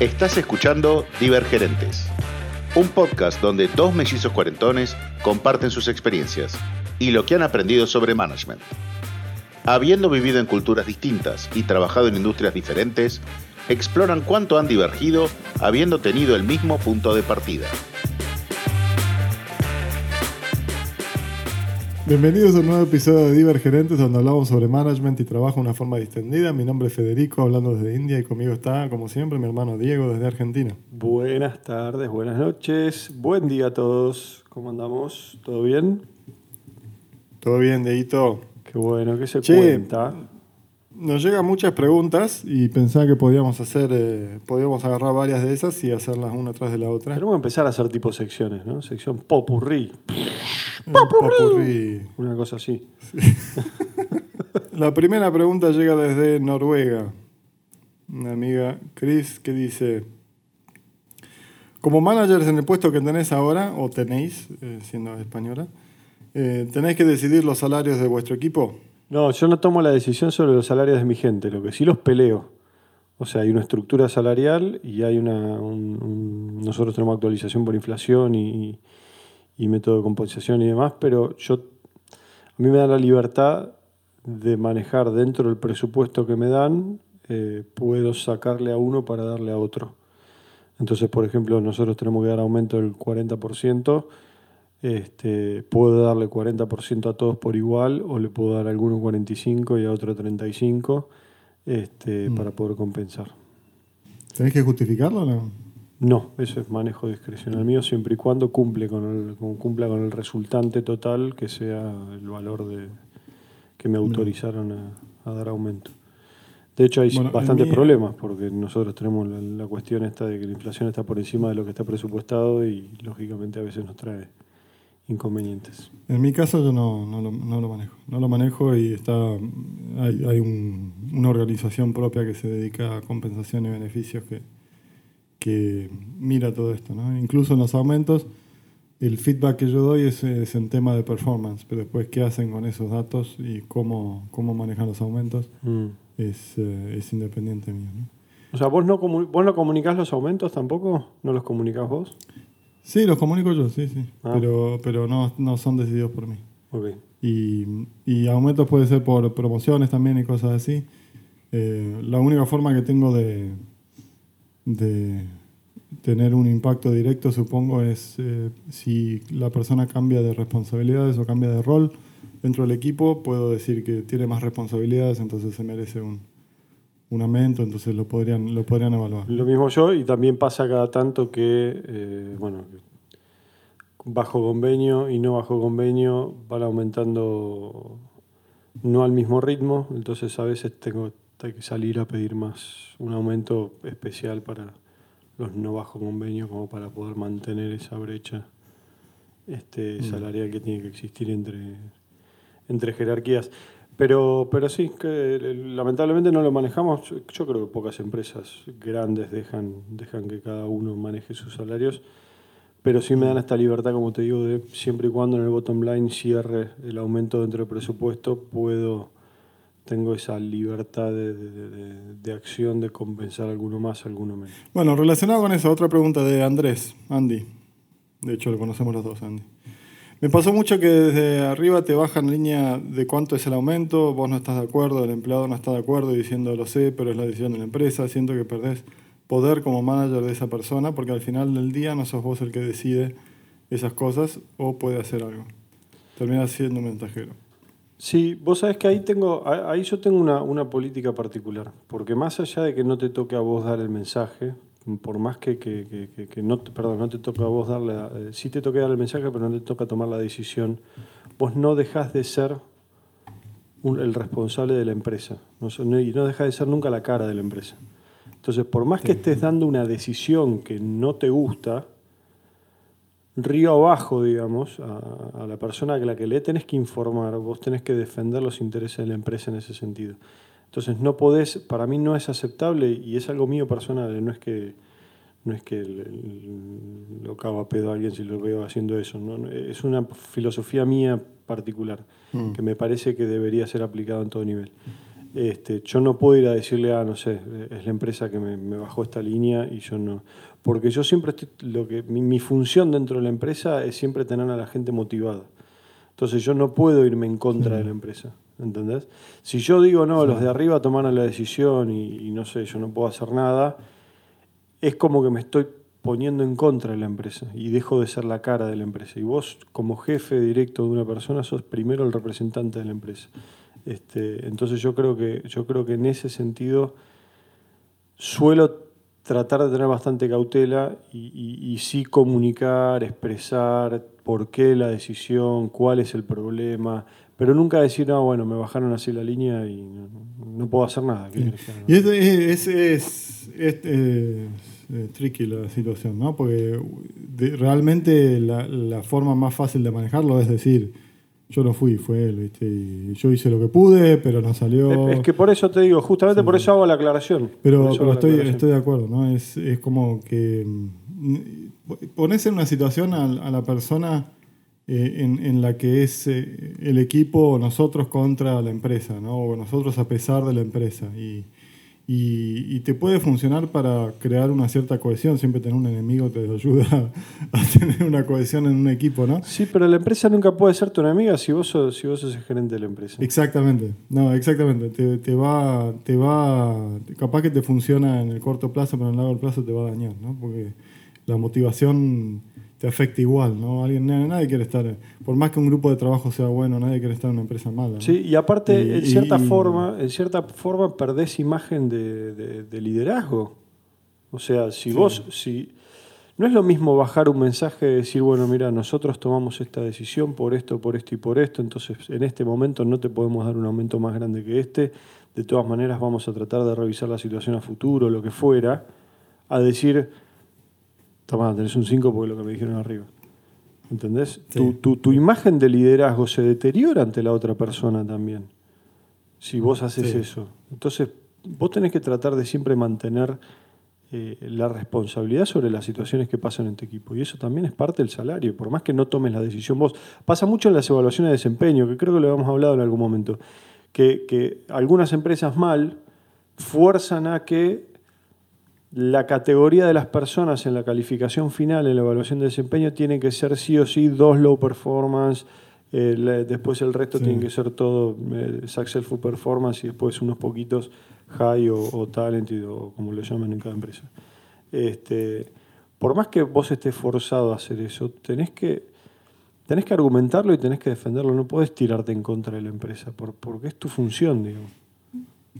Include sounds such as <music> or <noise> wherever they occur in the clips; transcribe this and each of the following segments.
Estás escuchando Divergerentes, un podcast donde dos mellizos cuarentones comparten sus experiencias y lo que han aprendido sobre management. Habiendo vivido en culturas distintas y trabajado en industrias diferentes, exploran cuánto han divergido habiendo tenido el mismo punto de partida. Bienvenidos a un nuevo episodio de Divergerentes donde hablamos sobre management y trabajo de una forma distendida. Mi nombre es Federico, hablando desde India y conmigo está, como siempre, mi hermano Diego desde Argentina. Buenas tardes, buenas noches, buen día a todos. ¿Cómo andamos? ¿Todo bien? ¿Todo bien, Deito? Qué bueno, ¿qué se Che, cuenta? Nos llegan muchas preguntas y pensaba que podíamos hacer, eh, podíamos agarrar varias de esas y hacerlas una tras de la otra. Tenemos que empezar a hacer tipo secciones, ¿no? Sección popurrí, Un popurrí. una cosa así. <laughs> La primera pregunta llega desde Noruega. Una amiga, Chris, que dice, como managers en el puesto que tenés ahora, o tenéis, eh, siendo española, eh, ¿tenéis que decidir los salarios de vuestro equipo? No, yo no tomo la decisión sobre los salarios de mi gente, lo que sí los peleo. O sea, hay una estructura salarial y hay una. un- un- nosotros tenemos actualización por inflación y, y método de compensación y demás, pero yo. A mí me da la libertad de manejar dentro del presupuesto que me dan, eh, puedo sacarle a uno para darle a otro. Entonces, por ejemplo, nosotros tenemos que dar aumento del 40%. Este, puedo darle 40% a todos por igual o le puedo dar a alguno 45 y a otro 35 este, para poder compensar. ¿Tenéis que justificarlo o no? No, eso es manejo discrecional mío siempre y cuando cumple con el, cumpla con el resultante total que sea el valor de, que me autorizaron a, a dar aumento. De hecho hay Bueno, bastantes mío- problemas porque nosotros tenemos la, la cuestión esta de que la inflación está por encima de lo que está presupuestado y lógicamente a veces nos trae inconvenientes. En mi caso yo no, no, lo, no lo manejo. No lo manejo y está hay, hay un- una organización propia que se dedica a compensación y beneficios que, que mira todo esto. ¿no? Incluso en los aumentos, el feedback que yo doy es, es en tema de performance, pero después qué hacen con esos datos y cómo, cómo manejan los aumentos Mm. es, eh, es independiente mío. ¿no? O sea, ¿vos no, ¿vos no comunicás los aumentos tampoco? ¿No los comunicás vos? Sí, los comunico yo, sí, sí, Ah. pero, pero no, no son decididos por mí. Y, y aumentos puede ser por promociones también y cosas así. Eh, la única forma que tengo de, de tener un impacto directo, supongo, es eh, si la persona cambia de responsabilidades o cambia de rol dentro del equipo, puedo decir que tiene más responsabilidades, entonces se merece un, un aumento, entonces lo podrían, lo podrían evaluar. Lo mismo yo, y también pasa cada tanto que, eh, bueno, bajo convenio y no bajo convenio van aumentando no al mismo ritmo, entonces a veces tengo hay que salir a pedir más, un aumento especial para los no bajo convenio, como para poder mantener esa brecha este, salarial que tiene que existir entre, entre jerarquías. Pero, pero sí, que eh, lamentablemente no lo manejamos. Yo, creo que pocas empresas grandes dejan, dejan que cada uno maneje sus salarios. Pero sí me dan esta libertad, como te digo, de siempre y cuando en el bottom line cierre el aumento dentro del presupuesto, puedo, tengo esa libertad de, de- de- de acción de compensar alguno más, alguno menos. Bueno, relacionado con eso, otra pregunta de Andrés, Andy. De hecho, lo conocemos los dos, Andy. Me pasó mucho que desde arriba te bajan línea de cuánto es el aumento, vos no estás de acuerdo, el empleado no está de acuerdo diciendo lo sé, pero es la decisión de la empresa. Siento que perdés poder como manager de esa persona porque al final del día no sos vos el que decide esas cosas o puede hacer algo. Terminas siendo un mensajero. Sí, vos sabés que ahí tengo, ahí yo tengo una, una política particular, porque más allá de que no te toque a vos dar el mensaje, por más que, que- que- que- no, te- perdón, no te toca a vos darle, eh, sí te toca dar el mensaje, pero no te toca tomar la decisión, vos no dejás de ser un- el responsable de la empresa, no, no- y no dejás de ser nunca la cara de la empresa. Entonces, por más que estés dando una decisión que no te gusta, río abajo, digamos, a, a la persona a la que le tenés que informar, vos tenés que defender los intereses de la empresa en ese sentido. Entonces no podés, para mí no es aceptable y es algo mío personal, no es que no es que lo cago a pedo a alguien si lo veo haciendo eso. ¿no? Es una filosofía mía particular mm. que me parece que debería ser aplicado en todo nivel. Este, yo no puedo ir a decirle, ah, no sé, es la empresa que me, bajó esta línea y yo no. Porque yo siempre estoy, lo que, mi, función dentro de la empresa es siempre tener a la gente motivada. Entonces yo no puedo irme en contra de la empresa. ¿Entendés? Si yo digo, no, los de arriba tomaron la decisión y no sé, yo no puedo hacer nada, es como que me estoy poniendo en contra de la empresa y dejo de ser la cara de la empresa. Y vos, como jefe directo de una persona, sos primero el representante de la empresa. Este, entonces yo creo, que, yo creo que en ese sentido suelo tratar de tener bastante cautela y, y, sí comunicar, expresar por qué la decisión, cuál es el problema, pero nunca decir, no, bueno, me bajaron así la línea y no, puedo hacer nada. Y es, es, eh, tricky la situación, ¿no? Porque realmente la, forma más fácil de manejarlo es decir, yo no fui, fue él, ¿viste? Y yo hice lo que pude, pero no salió. Es que por eso te digo, justamente por eso hago la aclaración. Pero, estoy, estoy de acuerdo, ¿no? Es, como que mm, pones en una situación a la persona eh, en, la que es eh, el equipo nosotros contra la empresa, ¿no? o nosotros a pesar de la empresa. Y, y, te puede funcionar para crear una cierta cohesión, siempre tener un enemigo te ayuda <laughs> a tener una cohesión en un equipo, ¿no? Sí, pero la empresa nunca puede ser tu enemiga si vos sos, si vos sos el gerente de la empresa. Exactamente, no, exactamente. Te, te, va, te va, capaz que te funciona en el corto plazo, pero en el largo plazo te va a dañar, ¿no? Porque la motivación te afecta igual, ¿no? Alguien, nadie quiere estar, por más que un grupo de trabajo sea bueno, nadie quiere estar en una empresa mala. Sí, y aparte, en, cierta forma, en cierta forma perdés imagen de, liderazgo. O sea, si vos, si no es lo mismo bajar un mensaje y decir, bueno, mira, nosotros tomamos esta decisión por esto, por esto y por esto, entonces en este momento no te podemos dar un aumento más grande que este, de todas maneras vamos a tratar de revisar la situación a futuro, lo que fuera, a decir, Tomá, tenés un 5 porque lo que me dijeron arriba. ¿Entendés? Tu, imagen de liderazgo se deteriora ante la otra persona también. Si vos haces eso. Entonces, vos tenés que tratar de siempre mantener eh, la responsabilidad sobre las situaciones que pasan en tu equipo. Y eso también es parte del salario, por más que no tomes la decisión vos. Pasa mucho en las evaluaciones de desempeño, que creo que lo habíamos hablado en algún momento, que, que algunas empresas mal fuerzan a que la categoría de las personas en la calificación final, en la evaluación de desempeño, tiene que ser sí o sí dos low performance, eh, después el resto tiene que ser todo eh, successful performance y después unos poquitos high o, talented o como lo llaman en cada empresa. Este, por más que vos estés forzado a hacer eso, tenés que, tenés que argumentarlo y tenés que defenderlo. No podés tirarte en contra de la empresa, porque es tu función, digamos.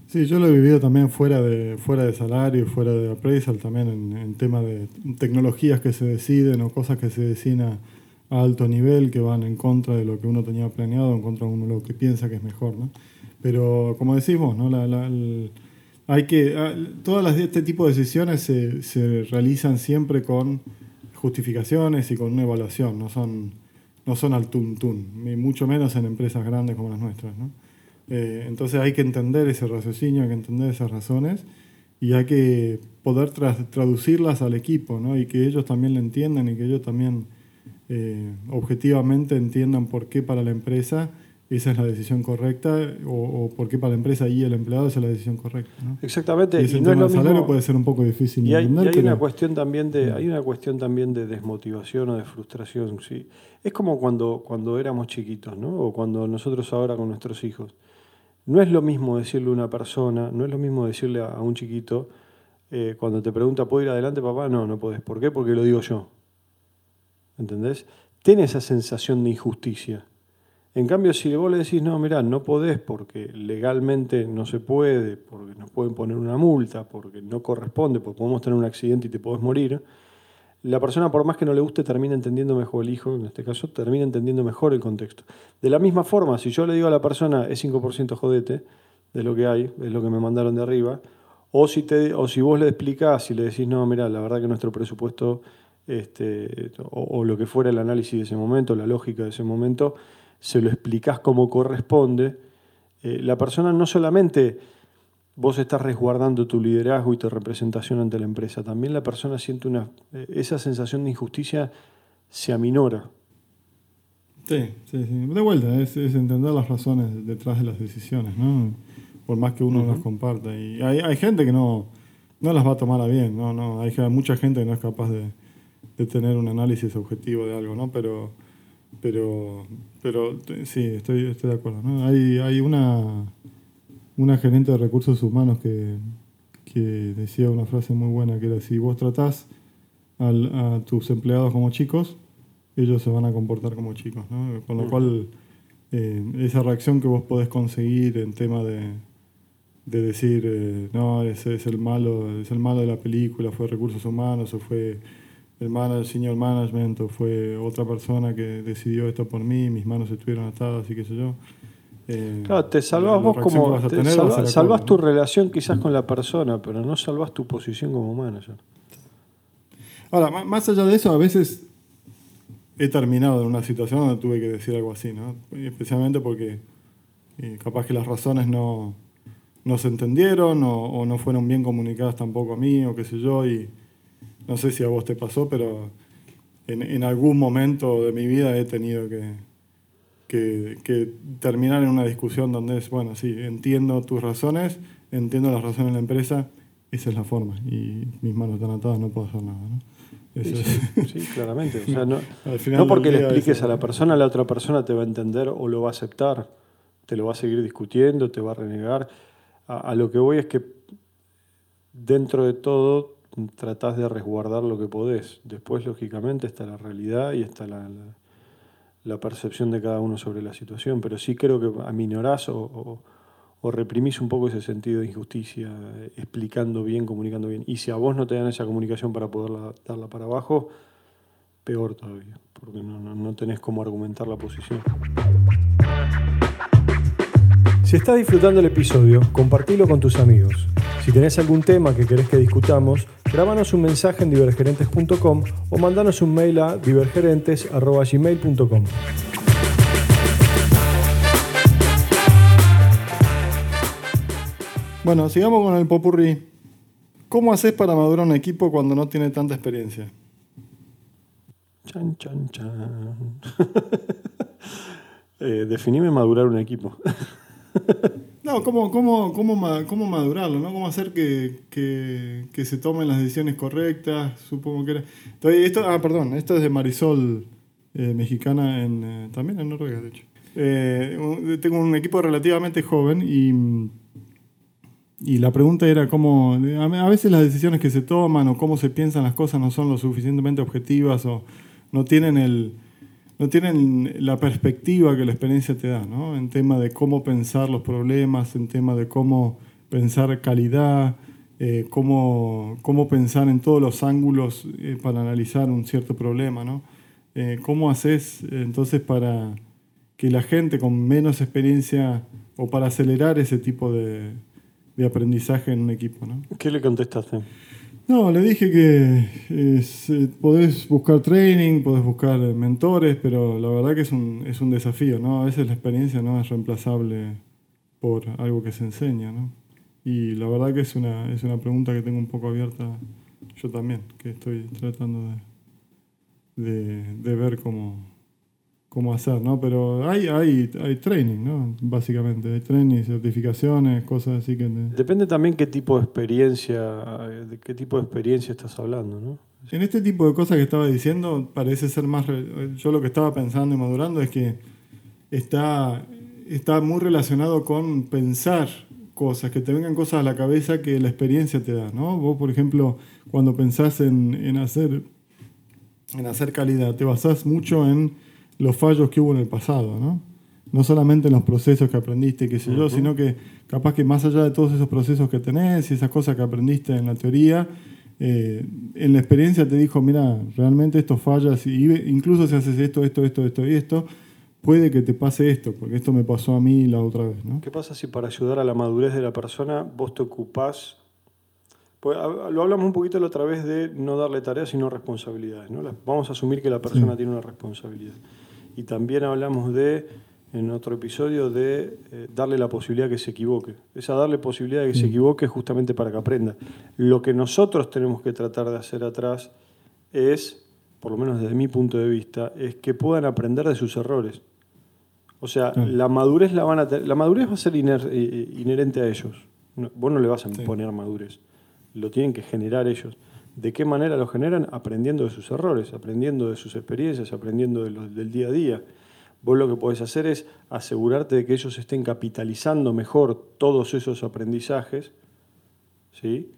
Sí, yo lo he vivido también fuera de, fuera de salario, fuera de appraisal, también en, en temas de tecnologías que se deciden o cosas que se deciden a, alto nivel que van en contra de lo que uno tenía planeado, en contra de uno lo que piensa que es mejor. ¿no? Pero como decimos, ¿no? La, hay que, ah, todas las, este tipo de decisiones se, se, realizan siempre con justificaciones y con una evaluación, no son, no son al tuntún, mucho menos en empresas grandes como las nuestras. ¿no? Eh, entonces hay que entender ese raciocinio, hay que entender esas razones y hay que poder traducirlas al equipo, ¿no? Y que ellos también lo entiendan y que ellos también eh, objetivamente entiendan por qué para la empresa esa es la decisión correcta o, por qué para la empresa y el empleado esa es la decisión correcta. Exactamente. Y, no es lo salario puede ser un poco difícil. Y hay, una cuestión también de, hay una cuestión también de desmotivación o de frustración. ¿sí? Es como cuando, cuando éramos chiquitos, ¿no? O cuando nosotros ahora con nuestros hijos. No es lo mismo decirle a una persona, no es lo mismo decirle a, un chiquito, eh, cuando te pregunta, ¿puedo ir adelante, papá? No, no podés. ¿Por qué? Porque lo digo yo. ¿Entendés? Tiene esa sensación de injusticia. En cambio, si vos le decís, no, mirá, no podés porque legalmente no se puede, porque nos pueden poner una multa, porque no corresponde, porque podemos tener un accidente y te podés morir, la persona, por más que no le guste, termina entendiendo mejor el hijo, en este caso, termina entendiendo mejor el contexto. De la misma forma, si yo le digo a la persona, es 5% jodete, de lo que hay, es lo que me mandaron de arriba, o si, te, o si vos le explicás y le decís, no, mira, la verdad que nuestro presupuesto, este, o, lo que fuera el análisis de ese momento, la lógica de ese momento, se lo explicás como corresponde, eh, la persona no solamente vos estás resguardando tu liderazgo y tu representación ante la empresa. También la persona siente una, eh, esa sensación de injusticia se aminora. Sí, sí, sí. De vuelta, es, entender las razones detrás de las decisiones, ¿no? Por más que uno las comparta. Y hay, hay, gente que no, no las va a tomar a bien, ¿no? no hay mucha gente que no es capaz de, de tener un análisis objetivo de algo, ¿no? Pero, pero, pero sí, estoy, estoy de acuerdo. ¿no? Hay, hay una, una gerente de recursos humanos que, que decía una frase muy buena, que era, si vos tratás a tus empleados como chicos, ellos se van a comportar como chicos. ¿no? Con lo mm. cual, eh, esa reacción que vos podés conseguir en tema de, de decir, eh, no, ese es el malo, es el malo de la película, fue recursos humanos, o fue el manager, senior management, o fue otra persona que decidió esto por mí, mis manos estuvieron atadas y qué sé yo. Eh, claro, te salvas vos como. salvas tu relación quizás con la persona, pero no salvas tu posición como manager. Ahora, más allá de eso, a veces he terminado en una situación donde tuve que decir algo así, ¿no? Especialmente porque eh, capaz que las razones no, no se entendieron o, no fueron bien comunicadas tampoco a mí o qué sé yo, y no sé si a vos te pasó, pero en, en algún momento de mi vida he tenido que, que, que, terminar en una discusión donde es, bueno, sí, entiendo tus razones, entiendo las razones de la empresa, esa es la forma, y mis manos están atadas, no puedo hacer nada, ¿no? Sí, claramente. <laughs> no, porque le expliques a la persona, la otra persona te va a entender o lo va a aceptar, te lo va a seguir discutiendo, te va a renegar. A, lo que voy es que dentro de todo tratás de resguardar lo que podés. Después, lógicamente, está la realidad y está la, la, percepción de cada uno sobre la situación. Pero sí creo que aminorás o o reprimís un poco ese sentido de injusticia, explicando bien, comunicando bien. Y si a vos no te dan esa comunicación para poder darla para abajo, peor todavía, porque no, tenés cómo argumentar la posición. Si estás disfrutando el episodio, compartilo con tus amigos. Si tenés algún tema que querés que discutamos, grábanos un mensaje en divergerentes.com o mandanos un mail a divergerentes.gmail.com. Bueno, sigamos con el popurrí. ¿Cómo haces para madurar un equipo cuando no tiene tanta experiencia? Chan, chan, chan. <laughs> eh, definime madurar un equipo. <laughs> no, ¿cómo, cómo, cómo, cómo madurarlo? ¿no? ¿Cómo hacer que, que, se tomen las decisiones correctas? Supongo que era. Esto, ah, perdón, esto es de Marisol, eh, mexicana, en, eh, también en Noruega, de hecho. Eh, tengo un equipo relativamente joven y y la pregunta era cómo, a veces las decisiones que se toman o cómo se piensan las cosas no son lo suficientemente objetivas o no tienen, el, no tienen la perspectiva que la experiencia te da, ¿no? En tema de cómo pensar los problemas, en tema de cómo pensar calidad, eh, cómo, cómo, pensar en todos los ángulos eh, para analizar un cierto problema, ¿no? Eh, ¿Cómo haces entonces para que la gente con menos experiencia o para acelerar ese tipo de, de aprendizaje en un equipo. ¿no? ¿Qué le contestaste? No, le dije que eh, podés buscar training, podés buscar mentores, pero la verdad que es un, es un desafío, ¿no? A veces la experiencia no es reemplazable por algo que se enseña, ¿no? Y la verdad que es una, es una pregunta que tengo un poco abierta yo también, que estoy tratando de, de ver cómo, cómo hacer, ¿no? Pero hay, hay, hay training, ¿no? Básicamente, hay training, certificaciones, cosas así que... Depende también qué tipo de experiencia, de qué tipo de experiencia estás hablando, ¿no? En este tipo de cosas que estaba diciendo, parece ser más... Yo lo que estaba pensando y madurando es que está, está muy relacionado con pensar cosas, que te vengan cosas a la cabeza que la experiencia te da, ¿no? Vos, por ejemplo, cuando pensás en, en hacer, en hacer calidad, te basás mucho en los fallos que hubo en el pasado, ¿no? No solamente en los procesos que aprendiste, qué sé yo, sino que capaz que más allá de todos esos procesos que tenés y esas cosas que aprendiste en la teoría, eh, en la experiencia te dijo, mira, realmente esto fallas, y incluso si haces esto, esto, esto, esto y esto, puede que te pase esto, porque esto me pasó a mí la otra vez. ¿no? ¿Qué pasa si para ayudar a la madurez de la persona vos te ocupás pues, lo hablamos un poquito la otra vez de no darle tareas sino responsabilidades. ¿no? Vamos a asumir que la persona tiene una responsabilidad. Y también hablamos de en otro episodio de eh, darle la posibilidad que se equivoque. Esa darle posibilidad de que se equivoque justamente para que aprenda. Lo que nosotros tenemos que tratar de hacer atrás es, por lo menos desde mi punto de vista, es que puedan aprender de sus errores. O sea, la madurez la van a la madurez va a ser eh, inherente a ellos. vos no le vas a imponer madurez. Lo tienen que generar ellos. ¿De qué manera lo generan? Aprendiendo de sus errores, aprendiendo de sus experiencias, aprendiendo del día a día. Vos lo que podés hacer es asegurarte de que ellos estén capitalizando mejor todos esos aprendizajes, ¿sí?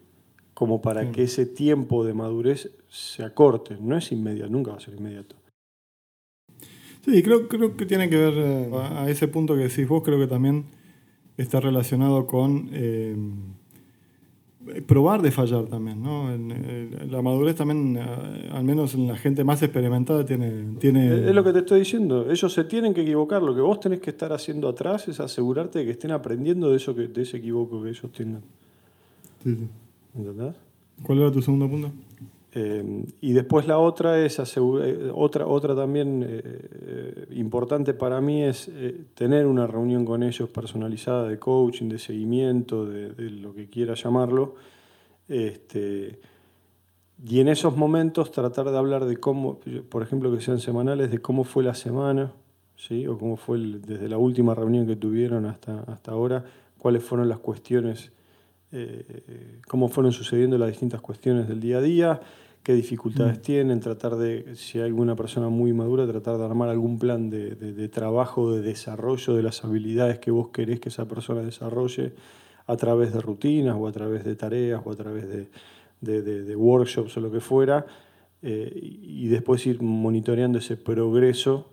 como para que ese tiempo de madurez se acorte. No es inmediato, nunca va a ser inmediato. Sí, creo, creo que tiene que ver eh, a ese punto que decís vos, creo que también está relacionado con eh, probar de fallar también, ¿no? la madurez también, eh, al menos en la gente más experimentada, tiene, tiene... Es lo que te estoy diciendo, ellos se tienen que equivocar, lo que vos tenés que estar haciendo atrás es asegurarte de que estén aprendiendo de, eso que, de ese equivoco que ellos tengan. Sí, sí. ¿Entendés? ¿Cuál era tu segundo punto? Eh, y después la otra es eh, otra, otra también eh, importante para mí es tener una reunión con ellos personalizada de coaching, de seguimiento, de, lo que quiera llamarlo. Este, y en esos momentos tratar de hablar de cómo, por ejemplo, que sean semanales, de cómo fue la semana, ¿sí? o cómo fue desde la última reunión que tuvieron hasta, hasta ahora, cuáles fueron las cuestiones eh, cómo fueron sucediendo las distintas cuestiones del día a día, qué dificultades mm. tienen, tratar de, si hay alguna persona muy madura, tratar de armar algún plan de, de, trabajo, de desarrollo de las habilidades que vos querés que esa persona desarrolle a través de rutinas o a través de tareas o a través de, workshops o lo que fuera, eh, y después ir monitoreando ese progreso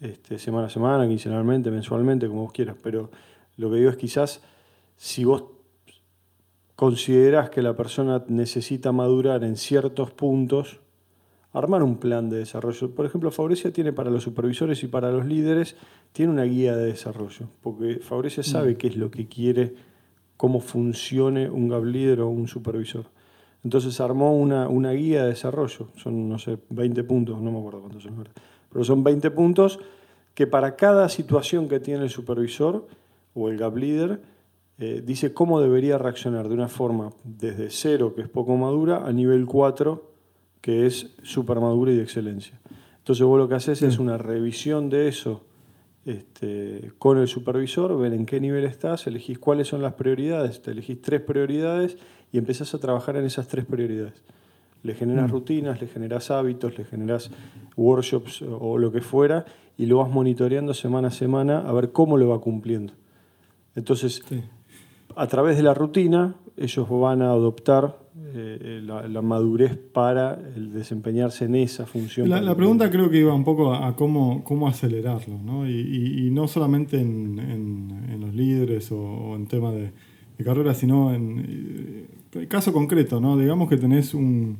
este, semana a semana, quincenalmente, mensualmente, como vos quieras. Pero lo que digo es quizás si vos consideras que la persona necesita madurar en ciertos puntos, armar un plan de desarrollo. Por ejemplo, Favorecia tiene para los supervisores y para los líderes, tiene una guía de desarrollo, porque Favorecia sabe mm. qué es lo que quiere, cómo funcione un gap leader o un supervisor. Entonces armó una, una guía de desarrollo, son, no sé, 20 puntos, no me acuerdo cuántos son, pero son 20 puntos que para cada situación que tiene el supervisor o el gap leader, eh, dice cómo debería reaccionar de una forma desde cero, que es poco madura, a nivel 4, que es super madura y de excelencia. Entonces vos lo que haces es una revisión de eso este, con el supervisor, ver en qué nivel estás, elegís cuáles son las prioridades, te elegís tres prioridades y empezás a trabajar en esas tres prioridades. Le generas mm. rutinas, le generas hábitos, le generas workshops o lo que fuera y lo vas monitoreando semana a semana a ver cómo lo va cumpliendo. Entonces, a través de la rutina, ellos van a adoptar eh, la, madurez para el desempeñarse en esa función. La, pregunta creo que iba un poco a, cómo, cómo acelerarlo, ¿no? Y, no solamente en, los líderes o, en temas de, carrera, sino en el caso concreto, ¿no? Digamos que tenés un,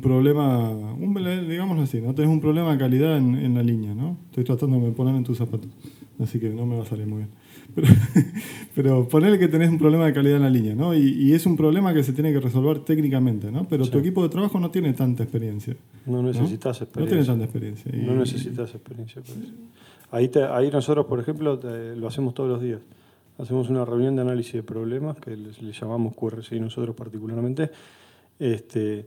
problema, un, digámoslo así, ¿no? Tenés un problema de calidad en, en la línea, ¿no? Estoy tratando de poner en tus zapatos, así que no me va a salir muy bien. Pero, <laughs> pero ponele que tenés un problema de calidad en la línea, ¿no? Y, es un problema que se tiene que resolver técnicamente, ¿no? Pero tu equipo de trabajo no tiene tanta experiencia. No necesitas experiencia. No tiene tanta experiencia. No necesitas experiencia. Ahí, ahí nosotros, por ejemplo, lo hacemos todos los días. Hacemos una reunión de análisis de problemas, que le, llamamos QRCI nosotros particularmente. Este,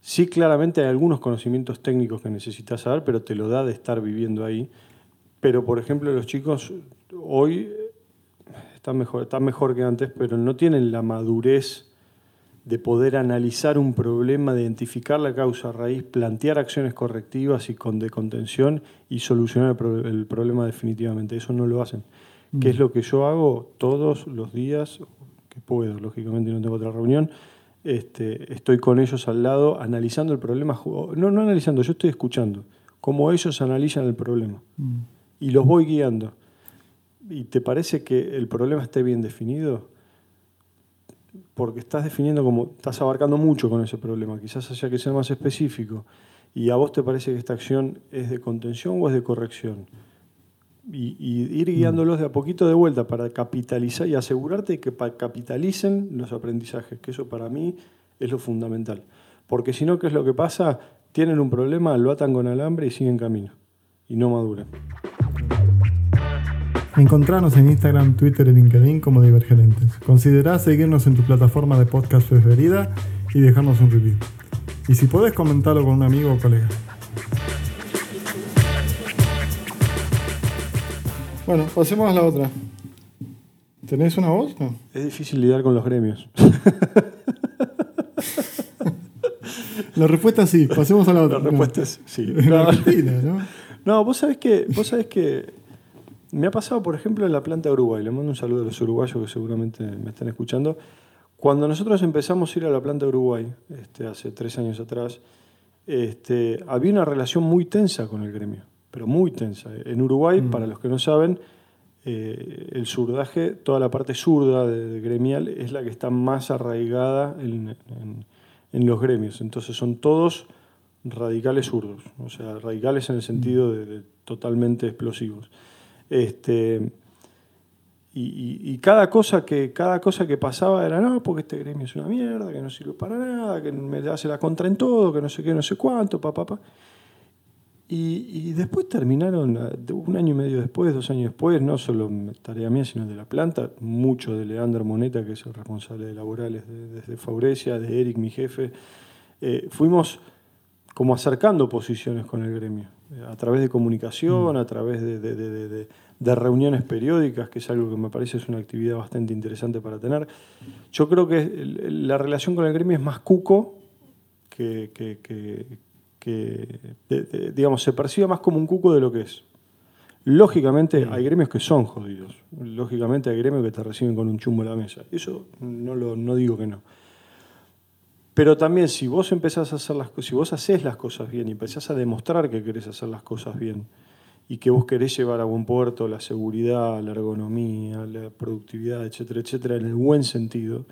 sí, claramente hay algunos conocimientos técnicos que necesitas saber, pero te lo da de estar viviendo ahí. Pero, por ejemplo, los chicos hoy están mejor, mejor que antes, pero no tienen la madurez de poder analizar un problema, de identificar la causa raíz, plantear acciones correctivas y con de contención y solucionar el, problema definitivamente. Eso no lo hacen. ¿Qué es mm. lo que yo hago todos los días? Que puedo, lógicamente no tengo otra reunión. Este, estoy con ellos al lado analizando el problema. No, no analizando, yo estoy escuchando cómo ellos analizan el problema. Mm. Y los voy guiando. ¿Y te parece que el problema esté bien definido? Porque estás definiendo como, estás abarcando mucho con ese problema, quizás haya que ser más específico. ¿Y a vos te parece que esta acción es de contención o es de corrección? Y, ir mm. guiándolos de a poquito de vuelta para capitalizar y asegurarte que capitalicen los aprendizajes, que eso para mí es lo fundamental. Porque si no, ¿qué es lo que pasa? Tienen un problema, lo atan con alambre y siguen camino. Y no maduran. Encontranos en Instagram, Twitter y LinkedIn como Divergerentes. Considerá seguirnos en tu plataforma de podcast preferida y dejarnos un review. Y si podés comentarlo con un amigo o colega. Bueno, pasemos a la otra. ¿Tenés una voz? No. Es difícil lidiar con los gremios. <laughs> La respuesta sí, pasemos a la otra. La respuesta es sí. <laughs> En No. Argentina, ¿no? No, vos sabés que, vos sabés que me ha pasado, por ejemplo, en la planta de Uruguay. Le mando un saludo a los uruguayos que seguramente me están escuchando. Cuando nosotros empezamos a ir a la planta de Uruguay, este, hace tres años atrás, este, había una relación muy tensa con el gremio, pero muy tensa. En Uruguay, para los que no saben, eh, el surdaje, toda la parte zurda de, de gremial es la que está más arraigada en, en- en los gremios. Entonces son todos radicales zurdos, o sea, radicales en el sentido de, de totalmente explosivos. Este, y, y- y cada, cosa que, cada cosa que pasaba era, no, porque este gremio es una mierda, que no sirve para nada, que me hace la contra en todo, que no sé qué, no sé cuánto, pa, pa, pa. Y, y después terminaron, de un año y medio después, dos años después, no solo tarea mía, sino de la planta, mucho de Leandro Moneta, que es el responsable de laborales de- desde Faurecia, de Eric, mi jefe, eh, fuimos como acercando posiciones con el gremio, eh, a través de comunicación, a través de, de- de- de- reuniones periódicas, que es algo que me parece es una actividad bastante interesante para tener. Yo creo que la relación con el gremio es más cuco que, que- que- que, de- de- digamos, se percibe más como un cuco de lo que es. Lógicamente hay gremios que son jodidos. Lógicamente hay gremios que te reciben con un chumbo en la mesa. Eso no, lo, no digo que no. Pero también si vos empezás a hacer las cosas, si vos haces las cosas bien y empezás a demostrar que querés hacer las cosas bien y que vos querés llevar a buen puerto la seguridad, la ergonomía, la productividad, etcétera, etcétera, en el buen sentido,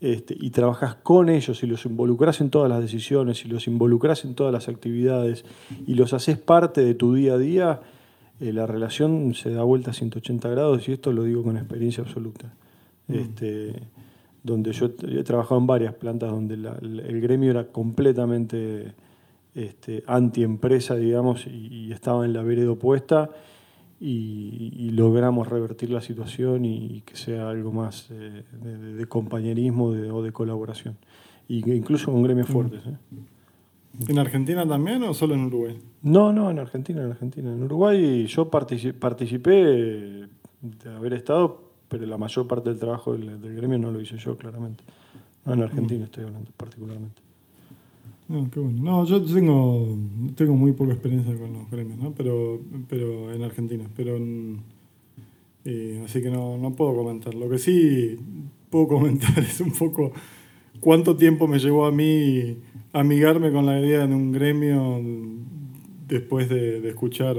este, y trabajás con ellos y los involucrás en todas las decisiones y los involucrás en todas las actividades y los haces parte de tu día a día, eh, la relación se da vuelta a 180 grados y esto lo digo con experiencia absoluta. Este, donde yo he trabajado en varias plantas donde la- el gremio era completamente este, anti-empresa, digamos, y, y estaba en la vereda opuesta y, y logramos revertir la situación y, y que sea algo más eh, de, de- de compañerismo de- o de colaboración. Y que incluso con gremios fuertes. ¿eh? ¿En Argentina también o solo en Uruguay? No, no, en Argentina, en Argentina. En Uruguay yo partici- participé de haber estado, pero la mayor parte del trabajo del, del gremio no lo hice yo, claramente. No, en Argentina estoy hablando particularmente. No, qué bueno. No, yo tengo, tengo muy poca experiencia con los gremios, ¿no? Pero, pero en Argentina. Pero en- eh, así que no, no puedo comentar. Lo que sí puedo <laughs> comentar es un poco cuánto tiempo me llevó a mí amigarme con la idea de un gremio después de, de escuchar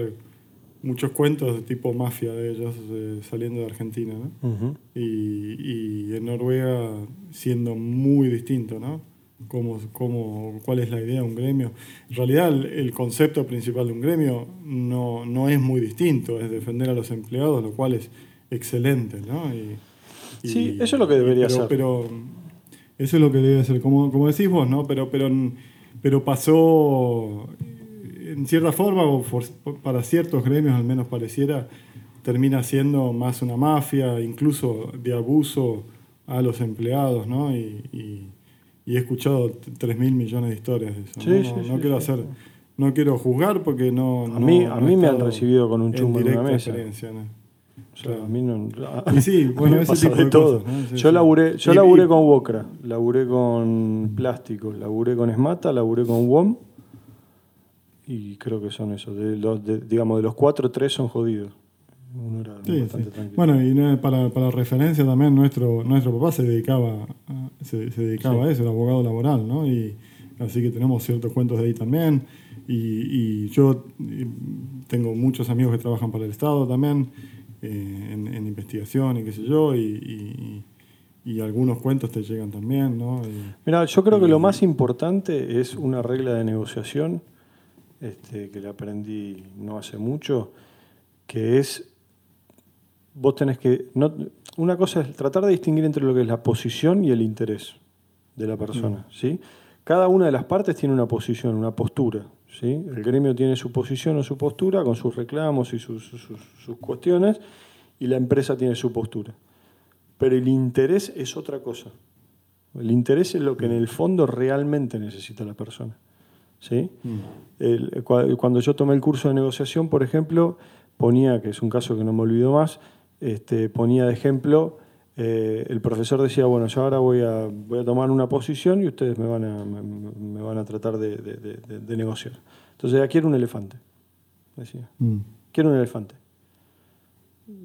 muchos cuentos de tipo mafia de ellos eh, saliendo de Argentina, ¿no? Y, y en Noruega siendo muy distinto, ¿no? Cómo, cómo, ¿Cuál es la idea de un gremio? En realidad el, el concepto principal de un gremio no, no es muy distinto, es defender a los empleados, lo cual es excelente, ¿no? Y- y- Sí, eso es lo que debería pero, ser. Pero eso es lo que debe ser, como, como decís vos, ¿no? Pero, pero, pero pasó, en cierta forma, o for- para ciertos gremios al menos pareciera, termina siendo más una mafia, incluso de abuso a los empleados, ¿no? Y, y- y he escuchado 3 mil millones de historias de eso. Sí, ¿no? sí, No- sí, no quiero hacer, no quiero juzgar porque no. A mí- no a mí me han recibido con un chumbo en una mesa. experiencia. O sea, a mí no, Y sí, <laughs> bueno, ese tipo de de todo. cosas, ¿no? Sí, yo laburé, yo Y- laburé y- con Wokra, laburé con plásticos, laburé con Esmata, laburé con WOM y creo que son esos. De los, de- digamos, de los cuatro, tres son jodidos. Uno era Sí, bastante sí. tranquilo. Bueno, y no- para, para referencia también, nuestro, nuestro papá se dedicaba, a, se, se dedicaba a eso, era abogado laboral, ¿no? Y así que tenemos ciertos cuentos de ahí también. Y, y yo tengo muchos amigos que trabajan para el Estado también, eh, en, en investigación y qué sé yo, y, y- y algunos cuentos te llegan también, ¿no? Mira, yo creo que lo más importante es una regla de negociación este, que le aprendí no hace mucho, que es vos tenés que no, una cosa es tratar de distinguir entre lo que es la posición y el interés de la persona, ¿sí? Cada una de las partes tiene una posición, una postura, ¿sí? El gremio tiene su posición o su postura con sus reclamos y sus, sus- sus cuestiones y la empresa tiene su postura. Pero el interés es otra cosa. El interés es lo que en el fondo realmente necesita la persona. ¿sí? cuando yo tomé el curso de negociación, por ejemplo, ponía, que es un caso que no me olvido más, este, ponía de ejemplo, eh, el profesor decía, bueno, yo ahora voy a, voy a tomar una posición y ustedes me van a, me, van a tratar de, negociar. Entonces, aquí era un elefante, decía. Mm. Quiero un elefante.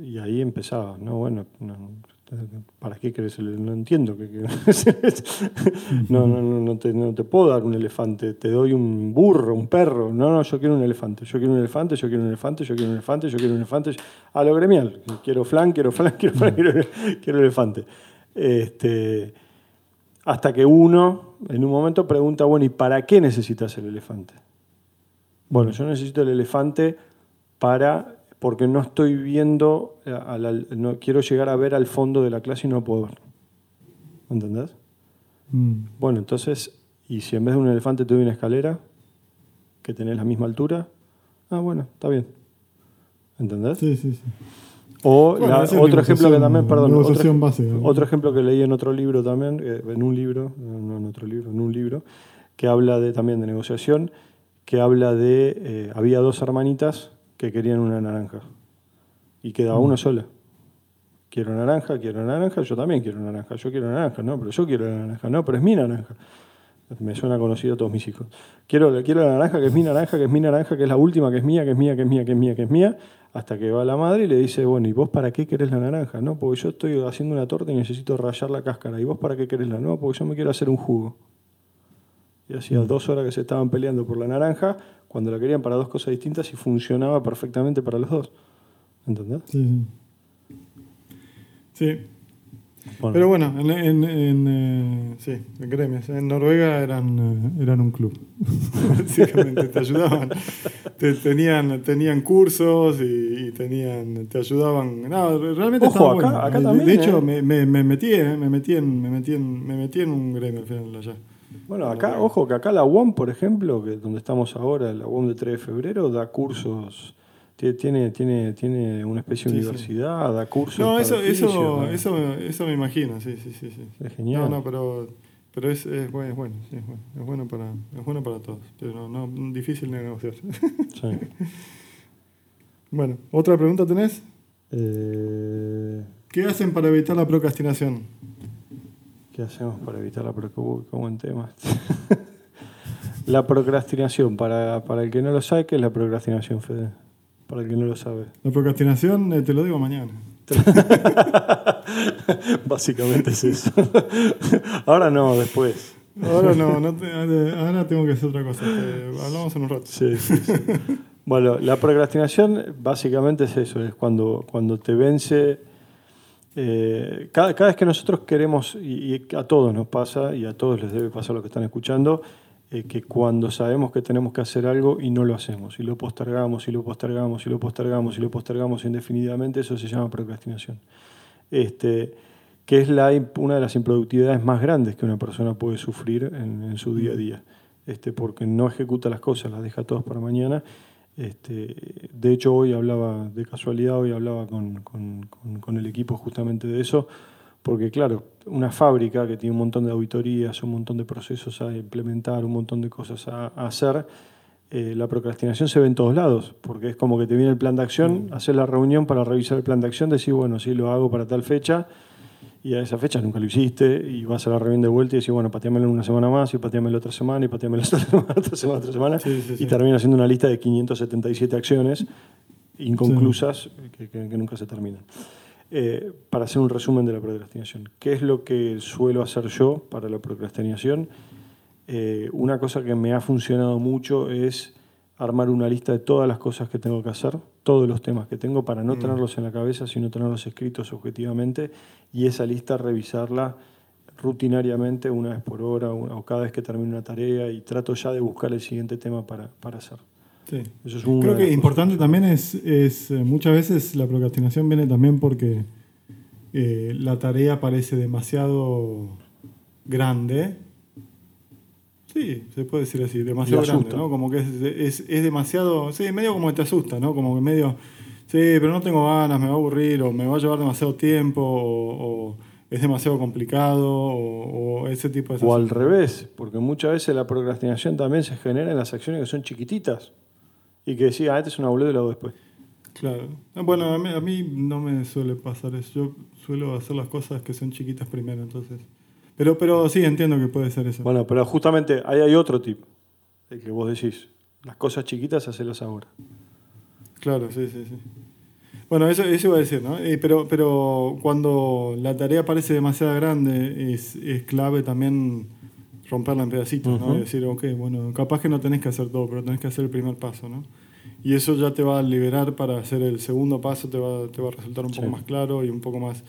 Y ahí empezaba, ¿no? Bueno, ¿para qué querés el No entiendo. <laughs> no, no, no, no, te, no te puedo dar un elefante, te doy un burro, un perro. No, no, yo quiero un elefante, yo quiero un elefante, yo quiero un elefante, yo quiero un elefante, yo quiero un elefante. A lo gremial, quiero flan, quiero flan, <laughs> quiero flan, quiero, elefante. Este, hasta que uno, en un momento, pregunta, bueno, ¿y para qué necesitas el elefante? Bueno, yo necesito el elefante para porque no estoy viendo, eh, no quiero llegar a ver al fondo de la clase y no puedo ver. ¿Entendés? Mm. Bueno, entonces, ¿y si en vez de un elefante te doy una escalera que tenés la misma altura? Ah, bueno, está bien. ¿Entendés? Sí, sí, sí. O otro ejemplo que también, perdón, otro, ejemplo que leí en otro libro también, eh, en un libro, no en otro libro, en un libro, que habla de, también de negociación, que habla de, eh, había dos hermanitas que querían una naranja. Y quedaba una sola. Quiero naranja, quiero naranja, yo también quiero naranja, yo quiero naranja, no, pero yo quiero la naranja, no, pero es mi naranja. Me suena conocido a todos mis hijos. Quiero, quiero la naranja, que es mi naranja, que es mi naranja, que es la última, que es mía, que es mía, que es mía, que es mía, que es mía, hasta que va la madre y le dice, bueno, ¿y vos para qué querés la naranja? No, porque yo estoy haciendo una torta y necesito rayar la cáscara. ¿Y vos para qué querés la? No, porque yo me quiero hacer un jugo. Y hacía dos horas que se estaban peleando por la naranja, cuando la querían para dos cosas distintas y funcionaba perfectamente para los dos. ¿Entendés? Sí. Sí. Pero bueno, en, en, en eh, sí, en gremios. En Noruega eran, eh, eran un club. <laughs> Básicamente te ayudaban. Te, tenían, tenían cursos y, tenían, te ayudaban. No, realmente Ojo, acá, acá, también. De hecho, me, me, me, metí, eh, me, metí en, me, metí en, me metí en un gremio al final allá. Bueno, acá, ojo, que acá la UOM, por ejemplo, que donde estamos ahora, la UOM de 3 de febrero, da cursos, tiene, tiene, tiene una especie de universidad, da cursos. No, eso, eso, eso, eso, me imagino, sí, sí, sí. Es genial. No, no, pero, pero es, es, bueno, es, bueno, es, bueno, para, es bueno para todos. Pero no, difícil de negociar. Sí. <laughs> bueno, ¿otra pregunta tenés? Eh... ¿Qué hacen para evitar la procrastinación? ¿Qué hacemos para evitar la procrastinación? buen tema. <laughs> la procrastinación, para, para, el que no lo sabe, ¿qué es la procrastinación, Fede? Para el que no lo sabe. La procrastinación, eh, te lo digo mañana. <laughs> Básicamente es eso. ahora no, después. Ahora no, no ahora tengo que hacer otra cosa. hablamos en un rato. Sí, sí, sí. Bueno, la procrastinación básicamente es eso, es cuando, cuando te vence eh, cada, vez que nosotros queremos, y, a todos nos pasa, y a todos les debe pasar lo que están escuchando, eh, que cuando sabemos que tenemos que hacer algo y no lo hacemos, y lo postergamos, y lo postergamos, y lo postergamos, y lo postergamos indefinidamente, eso se llama procrastinación. Este, que es una de las improductividades más grandes que una persona puede sufrir en, en su día a día, este, porque no ejecuta las cosas, las deja todas para mañana este, de hecho, hoy hablaba, de casualidad, hoy hablaba con, el equipo justamente de eso, porque claro, una fábrica que tiene un montón de auditorías, un montón de procesos a implementar, un montón de cosas a, hacer, eh, la procrastinación se ve en todos lados, porque es como que te viene el plan de acción, hacer la reunión para revisar el plan de acción, decir, bueno, sí, lo hago para tal fecha, y a esa fecha nunca lo hiciste y vas a la reunión de vuelta y decís, bueno, pateámelo una semana más y pateámelo otra semana y pateámelo <laughs> otra semana, otra semana, otra semana y termina haciendo una lista de 577 acciones inconclusas que, nunca se terminan. Eh, para hacer un resumen de la procrastinación, ¿qué es lo que suelo hacer yo para la procrastinación? Eh, una cosa que me ha funcionado mucho es armar una lista de todas las cosas que tengo que hacer, todos los temas que tengo, para no mm. tenerlos en la cabeza, sino tenerlos escritos objetivamente, y esa lista revisarla rutinariamente una vez por hora o cada vez que termino una tarea y trato ya de buscar el siguiente tema para, para hacer. Sí. Eso es Creo que importante también es, es, eh, muchas veces la procrastinación viene también porque eh, la tarea parece demasiado grande Sí, se puede decir así, demasiado grande, ¿no? Como que es, es, demasiado, sí, medio como te asusta, ¿no? Como que medio sí, pero no tengo ganas, me va a aburrir, o me va a llevar demasiado tiempo, o, o es demasiado complicado, o, o ese tipo de O al revés, porque muchas veces la procrastinación también se genera en las acciones que son chiquititas y que decís, ah, este es una boludez y lo hago después. Claro. Ah, Bueno, a mí, a mí no me suele pasar eso. Yo suelo hacer las cosas que son chiquitas primero, entonces. Pero, pero sí, entiendo que puede ser eso. Bueno, pero justamente ahí hay otro tipo, el que vos decís, las cosas chiquitas hacelas ahora. Claro, sí, sí, sí. Bueno, eso, eso iba a decir, ¿no? Eh, pero, pero cuando la tarea parece demasiado grande, es, es clave también romperla en pedacitos, ¿no? Y decir, ok, bueno, capaz que no tenés que hacer todo, pero tenés que hacer el primer paso, ¿no? Y eso ya te va a liberar para hacer el segundo paso, te va, te va a resultar un poco más claro y un poco más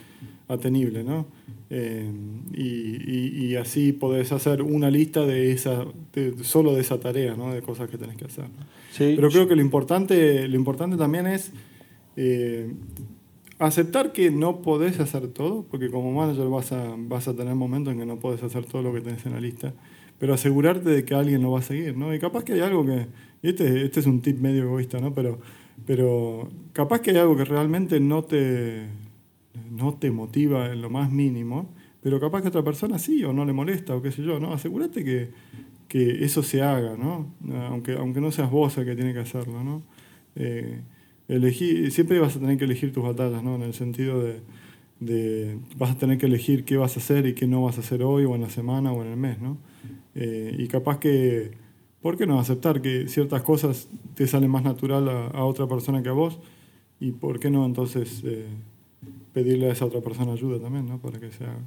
atenible, ¿no? Eh, y, y- y así podés hacer una lista de esa, de- solo de esa tarea, ¿no? De cosas que tenés que hacer. ¿no? Sí, Pero creo que lo importante, lo importante también es eh, aceptar que no podés hacer todo, porque como manager vas a, vas a tener momentos en que no podés hacer todo lo que tenés en la lista, pero asegurarte de que alguien lo va a seguir, ¿no? Y capaz que hay algo que, y este, este es un tip medio egoísta, ¿no? Pero, pero capaz que hay algo que realmente no te, no te motiva en lo más mínimo, pero capaz que otra persona sí, o no le molesta, o qué sé yo, ¿no? Asegúrate que, que eso se haga, ¿no? Aunque, aunque no seas vos el que tiene que hacerlo, ¿no? Eh, siempre vas a tener que elegir tus batallas, ¿no? En el sentido de, de vas a tener que elegir qué vas a hacer y qué no vas a hacer hoy o en la semana o en el mes, ¿no? Eh, y capaz que, ¿por qué no aceptar que ciertas cosas te salen más natural a, a otra persona que a vos? Y ¿por qué no entonces eh, pedirle a esa otra persona ayuda también, ¿no? Para que se haga.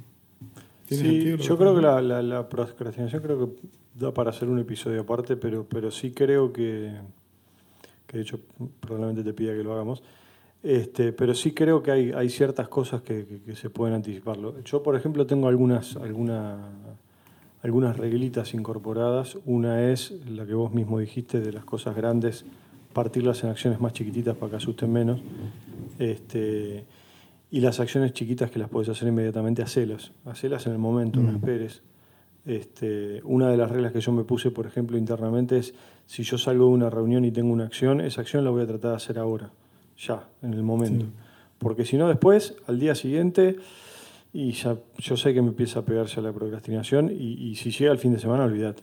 ¿Tiene Sí, sentido yo creo que la, la- la procrastinación creo que da para hacer un episodio aparte, pero, pero sí creo que, que de hecho probablemente te pida que lo hagamos, este, pero sí creo que hay, hay ciertas cosas que, que- que se pueden anticiparlo. Yo, por ejemplo, tengo algunas, alguna, algunas reglitas incorporadas. Una es la que vos mismo dijiste de las cosas grandes, partirlas en acciones más chiquititas para que asusten menos. Este, y las acciones chiquitas que las podés hacer inmediatamente, hacelas. Hacelas en el momento, no Mm. esperes. Este, una de las reglas que yo me puse, por ejemplo, internamente es, si yo salgo de una reunión y tengo una acción, esa acción la voy a tratar de hacer ahora, ya, en el momento. Sí. Porque si no, después, al día siguiente, y ya, yo sé que me empieza a pegarse la procrastinación, y, y si llega el fin de semana, olvídate.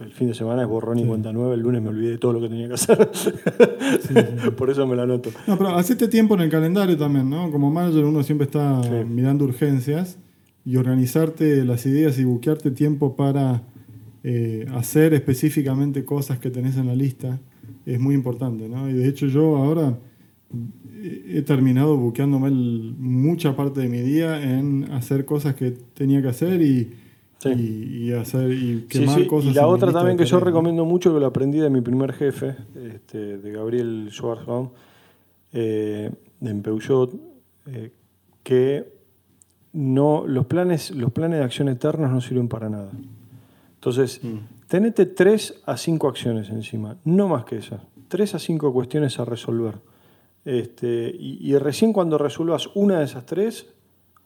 El fin de semana es borrón y Sí. cuenta nueva, el lunes me olvidé de todo lo que tenía que hacer. <laughs> por eso me la anoto. No, pero hacete tiempo en el calendario también, ¿no? Como manager uno siempre está Sí. mirando urgencias y organizarte las ideas y buquearte tiempo para eh, hacer específicamente cosas que tenés en la lista es muy importante, ¿no? Y de hecho yo ahora he he terminado buqueándome el- mucha parte de mi día en hacer cosas que tenía que hacer y, Sí. y, y hacer y quemar sí, cosas. Y la otra también que yo recomiendo mucho, que lo aprendí de mi primer jefe, este, de Gabriel Schwarzbaum, eh, en Peugeot, eh, que no, los, planes, los planes de acción eternos no sirven para nada. Entonces, Mm. tenete tres a cinco acciones encima, no más que esas. Tres a cinco cuestiones a resolver. Este, y, y recién cuando resuelvas una de esas tres,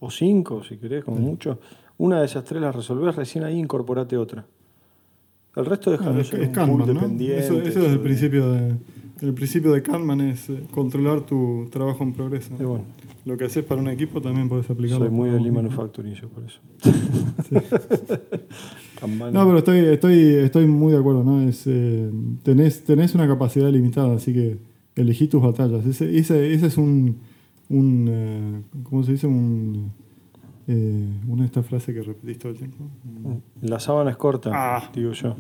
o cinco si querés, como mucho, una de esas tres las resolvés, recién ahí incorporate otra. El resto Bueno, déjalo es, ser es un pool ¿no? dependiente. Eso, eso es el de- principio de, el principio de Kahneman es eh, controlar tu trabajo en progreso. Bueno, Lo que haces para un equipo también puedes aplicarlo. soy muy de Lean. Manufacturing yo por eso. Kanban. <laughs> No, pero estoy, estoy, estoy muy de acuerdo, ¿no? Es, eh, tenés, tenés una capacidad limitada, así que elegí tus batallas. Ese, ese, ese es un, un eh, ¿cómo se dice? Un, eh, una de estas frases que repetís todo el tiempo. La sábana es corta, Ah. digo yo.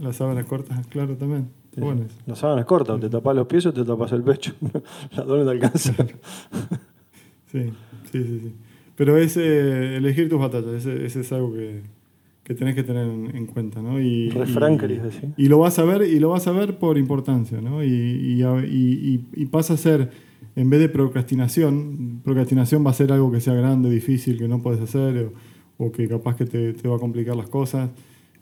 Las sábanas cortas, claro, también. Sí. Bueno. La sábana es corta, o te tapas los pies o te tapas el pecho. <laughs> Las dos no te alcanzan. <laughs> Sí, sí, sí, sí. Pero es eh, elegir tus batallas, ese, ese es algo que, que tenés que tener en, en cuenta, ¿no? Y, Refrán y- decir. Y lo vas a ver, y lo vas a ver por importancia, ¿no? Y- y- y pasa a ser, en vez de procrastinación, procrastinación va a ser algo que sea grande, difícil, que no puedes hacer, o, o que capaz que te, te va a complicar las cosas.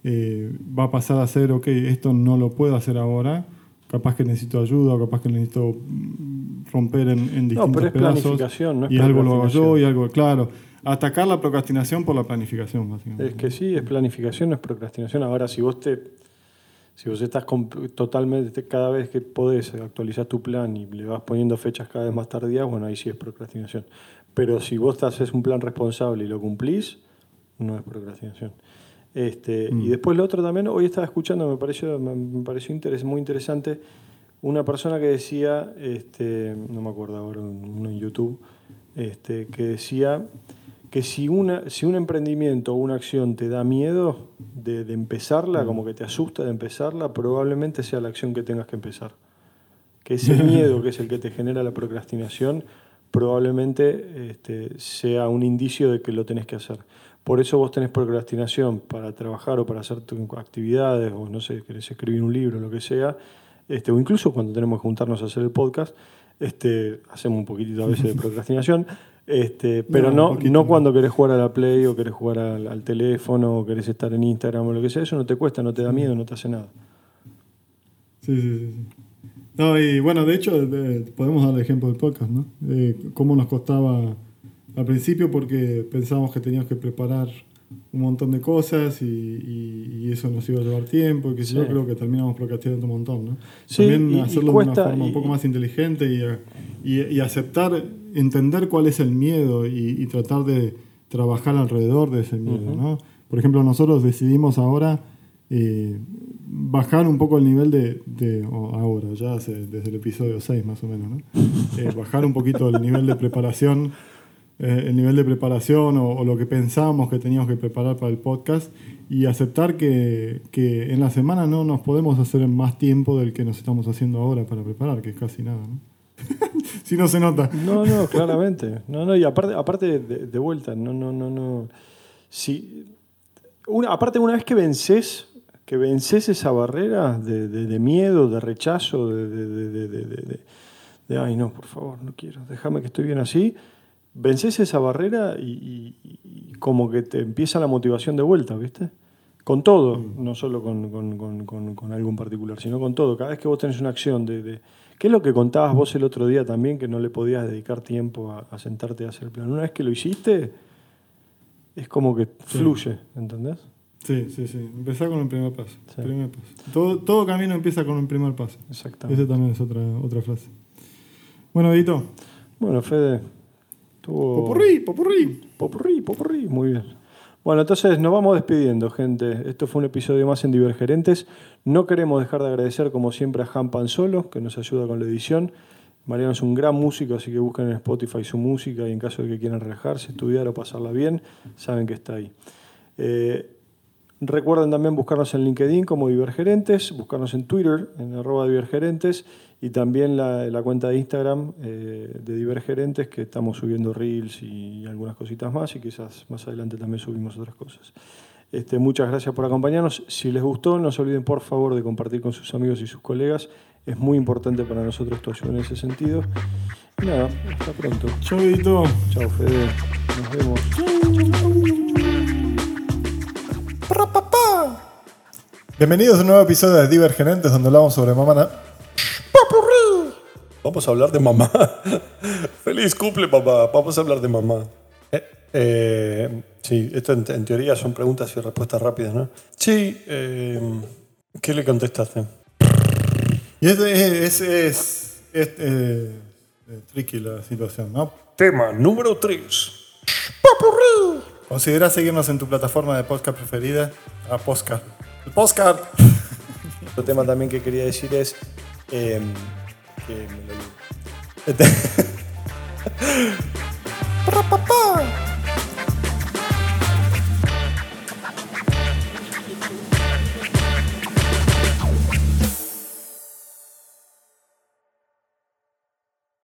Eh, va a pasar a ser, ok, esto no lo puedo hacer ahora, capaz que necesito ayuda, o capaz que necesito mm, romper en, en distintos No, pero es pedazos. planificación, no es y algo lo hago yo, y algo, claro. Atacar la procrastinación por la planificación, básicamente. Es que sí, es planificación, no es procrastinación. Ahora, si vos te, Si vos estás totalmente, cada vez que podés, actualizar tu plan y le vas poniendo fechas cada vez más tardías, bueno, ahí sí es procrastinación. Pero si vos haces un plan responsable y lo cumplís, no es procrastinación. Este, Y mm. después lo otro también, hoy estaba escuchando, me pareció, me pareció muy interesante, una persona que decía, este, no me acuerdo ahora, uno en YouTube, este, que decía que si, una, si un emprendimiento o una acción te da miedo de, empezarla, como que te asusta de empezarla, probablemente sea la acción que tengas que empezar. Que ese miedo que es el que te genera la procrastinación, probablemente este, sea un indicio de que lo tenés que hacer. Por eso vos tenés procrastinación para trabajar o para hacer tus actividades, o no sé, querés escribir un libro, lo que sea, este, o incluso cuando tenemos que juntarnos a hacer el podcast, este, hacemos un poquitito a veces de <laughs> procrastinación, este, pero no, no, cuando querés jugar a la Play o querés jugar al, teléfono o querés estar en Instagram o lo que sea, eso no te cuesta, no te da miedo, no te hace nada. Sí, sí, sí. No, y bueno, de hecho, podemos dar el ejemplo del podcast, ¿no? cómo nos costaba al principio porque pensábamos que teníamos que preparar un montón de cosas y, eso nos iba a llevar tiempo, que yo creo que terminamos procrastinando un montón, ¿no? También hacerlo de una forma un poco más inteligente y, aceptar, entender cuál es el miedo y, tratar de trabajar alrededor de ese miedo, ¿no? Por ejemplo, nosotros decidimos ahora eh, bajar un poco el nivel de, ahora, ya desde el episodio 6 más o menos, ¿no? Eh, bajar un poquito el nivel de preparación eh, el nivel de preparación o, lo que pensábamos que teníamos que preparar para el podcast y aceptar que, en la semana no nos podemos hacer más tiempo del que nos estamos haciendo ahora para preparar, que es casi nada, ¿no? <laughs> si no se nota. No, no, claramente. No, no, y aparte, aparte de, vuelta, no, no, no, no. Si, una, aparte, una vez que vences, que vences esa barrera de, de miedo, de rechazo, de, de, ay, no, por favor, no quiero, déjame que estoy bien así vences esa barrera y, como que te empieza la motivación de vuelta, ¿viste? Con todo, mm. no solo con, con, algo en particular, sino con todo. Cada vez que vos tenés una acción de, ¿Qué es lo que contabas vos el otro día también, que no le podías dedicar tiempo a, sentarte a hacer el plan? Una vez que lo hiciste, es como que fluye, ¿entendés? Sí, sí, sí. Empezar con el primer paso. Primer paso. Todo, todo, camino empieza con el primer paso. Exactamente. Esa también es otra, otra frase. Bueno, Edito. Bueno, Fede, Popurrí, popurrí. Popurrí, popurrí. Muy bien. Bueno, entonces nos vamos despidiendo, gente. Esto fue un episodio más en Divergerentes. No queremos dejar de agradecer, como siempre, a Han Panzolo, que nos ayuda con la edición. Mariano es un gran músico, así que busquen en Spotify su música y en caso de que quieran relajarse, estudiar o pasarla bien, saben que está ahí. Eh, recuerden también buscarnos en LinkedIn como Divergerentes, buscarnos en Twitter, en arroba Divergerentes y también la, cuenta de Instagram eh, de Divergerentes, que estamos subiendo reels y algunas cositas más, y quizás más adelante también subimos otras cosas. Este, muchas gracias por acompañarnos. Si les gustó, no se olviden por favor de compartir con sus amigos y sus colegas. Es muy importante para nosotros tu ayuda en ese sentido. Y nada, hasta pronto. Chau, Edito. Chao, Fede. Nos vemos. Bienvenidos a un nuevo episodio de Divergerentes, donde hablamos sobre mamá. Vamos a hablar de mamá. <laughs> Feliz cumple, papá. Vamos a hablar de mamá. Eh, eh, sí, esto en, teoría son preguntas y respuestas rápidas, ¿no? Sí. Eh, ¿Qué le contestaste? Y es, es, es, tricky la situación, ¿no? Tema número 3. Considera seguirnos en tu plataforma de podcast preferida. Ah, podcast. El podcast. <laughs> Otro tema también que quería decir es em, que me lo <laughs>